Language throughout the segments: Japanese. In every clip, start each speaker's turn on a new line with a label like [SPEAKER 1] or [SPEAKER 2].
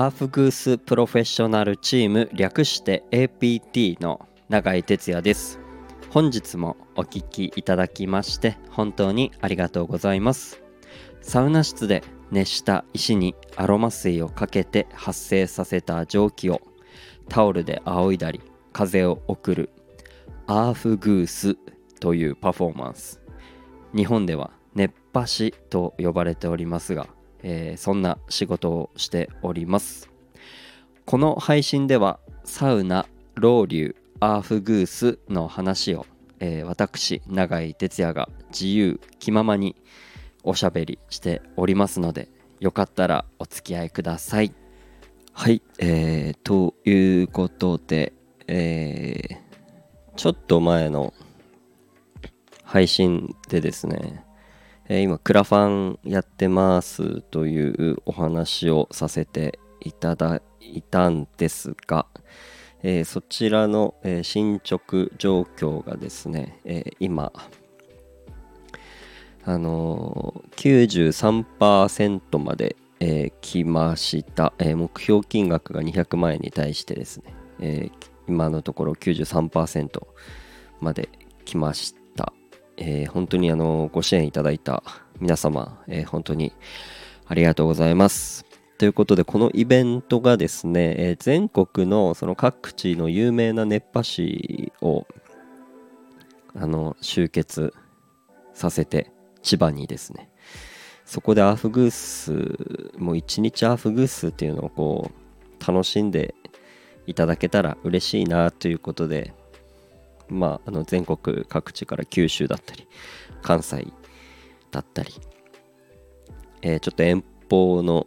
[SPEAKER 1] アーフグースプロフェッショナルチーム略して APT の永井哲也です。本日もお聴きいただきまして本当にありがとうございます。サウナ室で熱した石にアロマ水をかけて発生させた蒸気をタオルで仰いだり風を送るアーフグースというパフォーマンス。日本では熱波師と呼ばれておりますが、えー、そんな仕事をしております。この配信ではサウナロウリュアーフグースの話を、えー、私永井哲也が自由気ままにおしゃべりしておりますのでよかったらお付き合いください。はい、えー、ということで、えー、ちょっと前の配信でですね、えー、今クラファンやってますというお話をさせていただいたんですが、えー、そちらの、えー、進捗状況がですね、え今あのー93%まで、え来ました、え目標金額が200万円に対してですね、え今のところ93%まで来ました。えー、本当にあのご支援いただいた皆様、えー、本当にありがとうございます。ということでこのイベントがですね、えー、全国のその各地の有名な熱波師をあの集結させて千葉にですねそこでアーフグースもう一日アーフグースっていうのをこう楽しんでいただけたら嬉しいなということでまあ、あの全国各地から九州だったり関西だったり、えー、ちょっと遠方の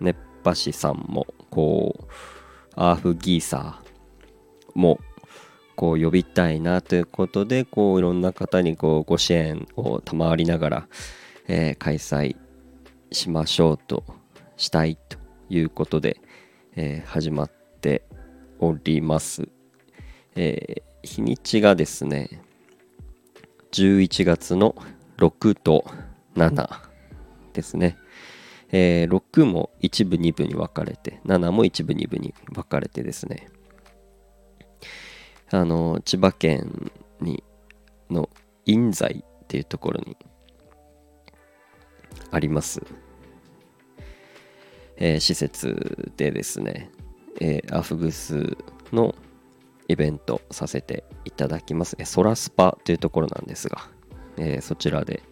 [SPEAKER 1] 熱波師さんもこうアーフギーサーもこう呼びたいなということでこういろんな方にこうご支援を賜りながら、えー、開催しましょうとしたいということで、えー、始まっております。え、日にちがですね11月の6と7ですね、えー、6も一部二部に分かれて7も一部二部に分かれてですね。あの千葉県にの印西っていうところにあります、えー、施設でですね、えー、アフグスのイベントさせていただきます。ソラスパというところなんですが、えー、そちらで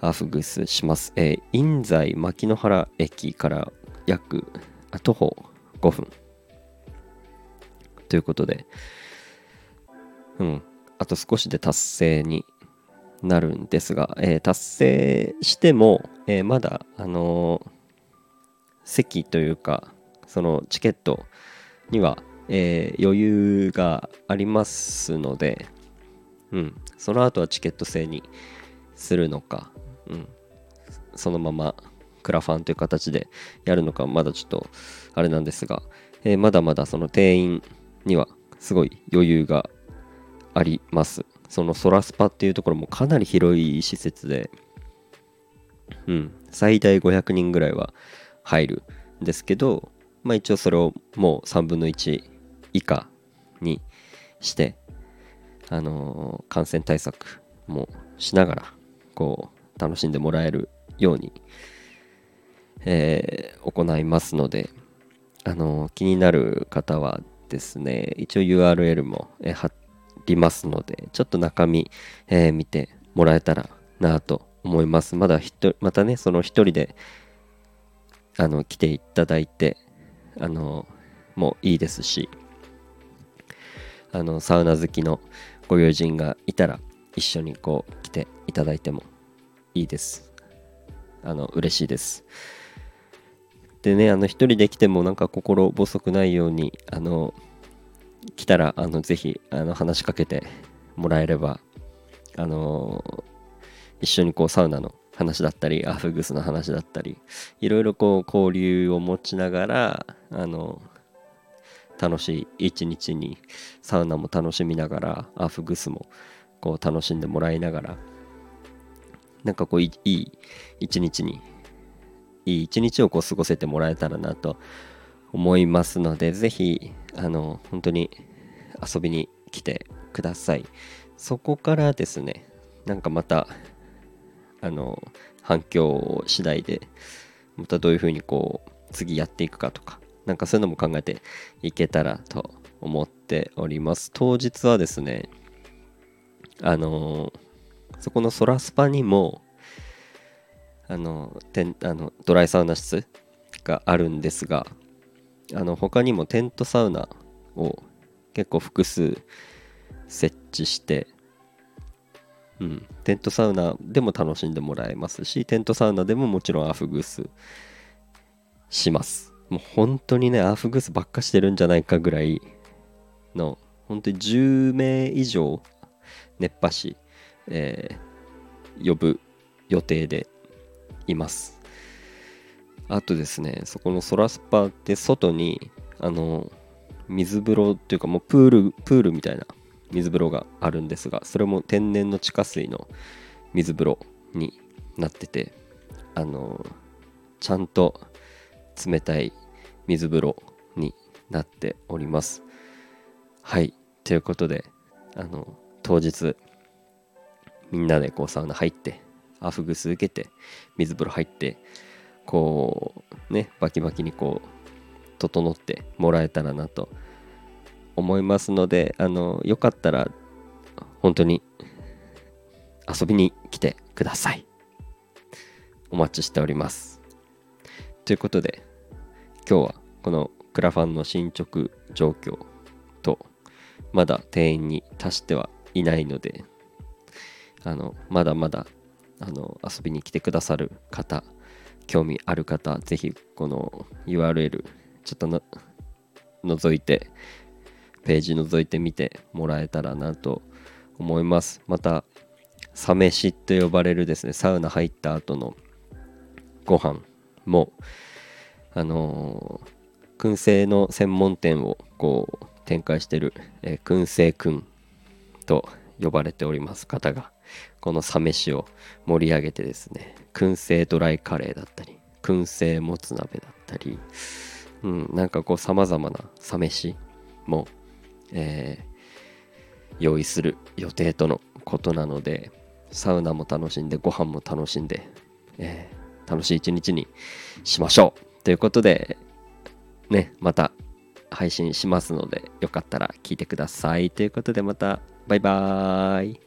[SPEAKER 1] アフグスします。えー、印西牧之原駅から約徒歩5分ということで、うん、あと少しで達成になるんですが、えー、達成しても、えー、まだ、あのー、席というか、そのチケットにはえー、余裕がありますので、うん、その後はチケット制にするのか、うん、そのままクラファンという形でやるのかまだちょっとあれなんですが、えー、まだまだその定員にはすごい余裕があります。そのソラスパっていうところもかなり広い施設で、うん、最大500人ぐらいは入るんですけどまあ一応それをもう3分の1以下にしてあのー、感染対策もしながらこう楽しんでもらえるように、えー、行いますので、あのー、気になる方はですね一応 URL も、え貼りますのでちょっと中身、え見てもらえたらなと思います。まだまたねその一人であの来ていただいてあのもういいですしあのサウナ好きのご友人がいたら一緒にこう来ていただいてもいいです。あの嬉しいです。でねあの一人で来てもなんか心細くないようにあの来たらあのぜひあの話しかけてもらえればあの一緒にこうサウナの話だったりアフグスの話だったりいろいろこう交流を持ちながらあの楽しい一日にサウナも楽しみながらアフグスもこう楽しんでもらいながらなんかこういい一日にいい一日をこう過ごせてもらえたらなと思いますのでぜひあの本当に遊びに来てください。そこからですねなんかまたあの反響次第でまたどういうふうにこう次やっていくかとかなんかそういうのも考えていけたらと思っております。当日はですねあのそこのソラスパにもあのてんあのドライサウナ室があるんですがあの他にもテントサウナを結構複数設置して、うん、テントサウナでも楽しんでもらえますしテントサウナでももちろんアフグースします。もう本当にねアフグースばっかしてるんじゃないかぐらいの本当に10名以上熱波師、えー、呼ぶ予定でいます。あとですねそこのソラスパって外にあの水風呂っていうかもうプールプールみたいな水風呂があるんですがそれも天然の地下水の水風呂になっててあのちゃんと冷たい水風呂になっております。はい。ということであの当日みんなでこうサウナ入ってアフグス受けて水風呂入ってこうねバキバキにこう整ってもらえたらなと思いますのであのよかったら本当に遊びに来てくださいお待ちしておりますということで今日はこのクラファンの進捗状況とまだ定員に達してはいないのであのまだまだあの遊びに来てくださる方興味ある方ぜひこの URL ちょっとの覗いてページ覗いてみてもらえたらなと思います。またサ飯と呼ばれるですねサウナ入った後のご飯もあのー、燻製の専門店をこう展開してる、えー、燻製くんと呼ばれております方がこのサ飯を盛り上げてですね燻製ドライカレーだったり燻製もつ鍋だったり、うん、なんかこうさまざまなサ飯も、えー、用意する予定とのことなのでサウナも楽しんでご飯も楽しんで、え、楽しい一日にしましょう。ということでねまた配信しますのでよかったら聞いてください。ということでまたバイバーイ。